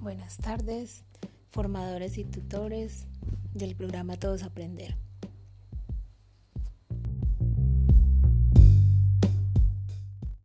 Buenas tardes, formadores y tutores del programa Todos Aprender.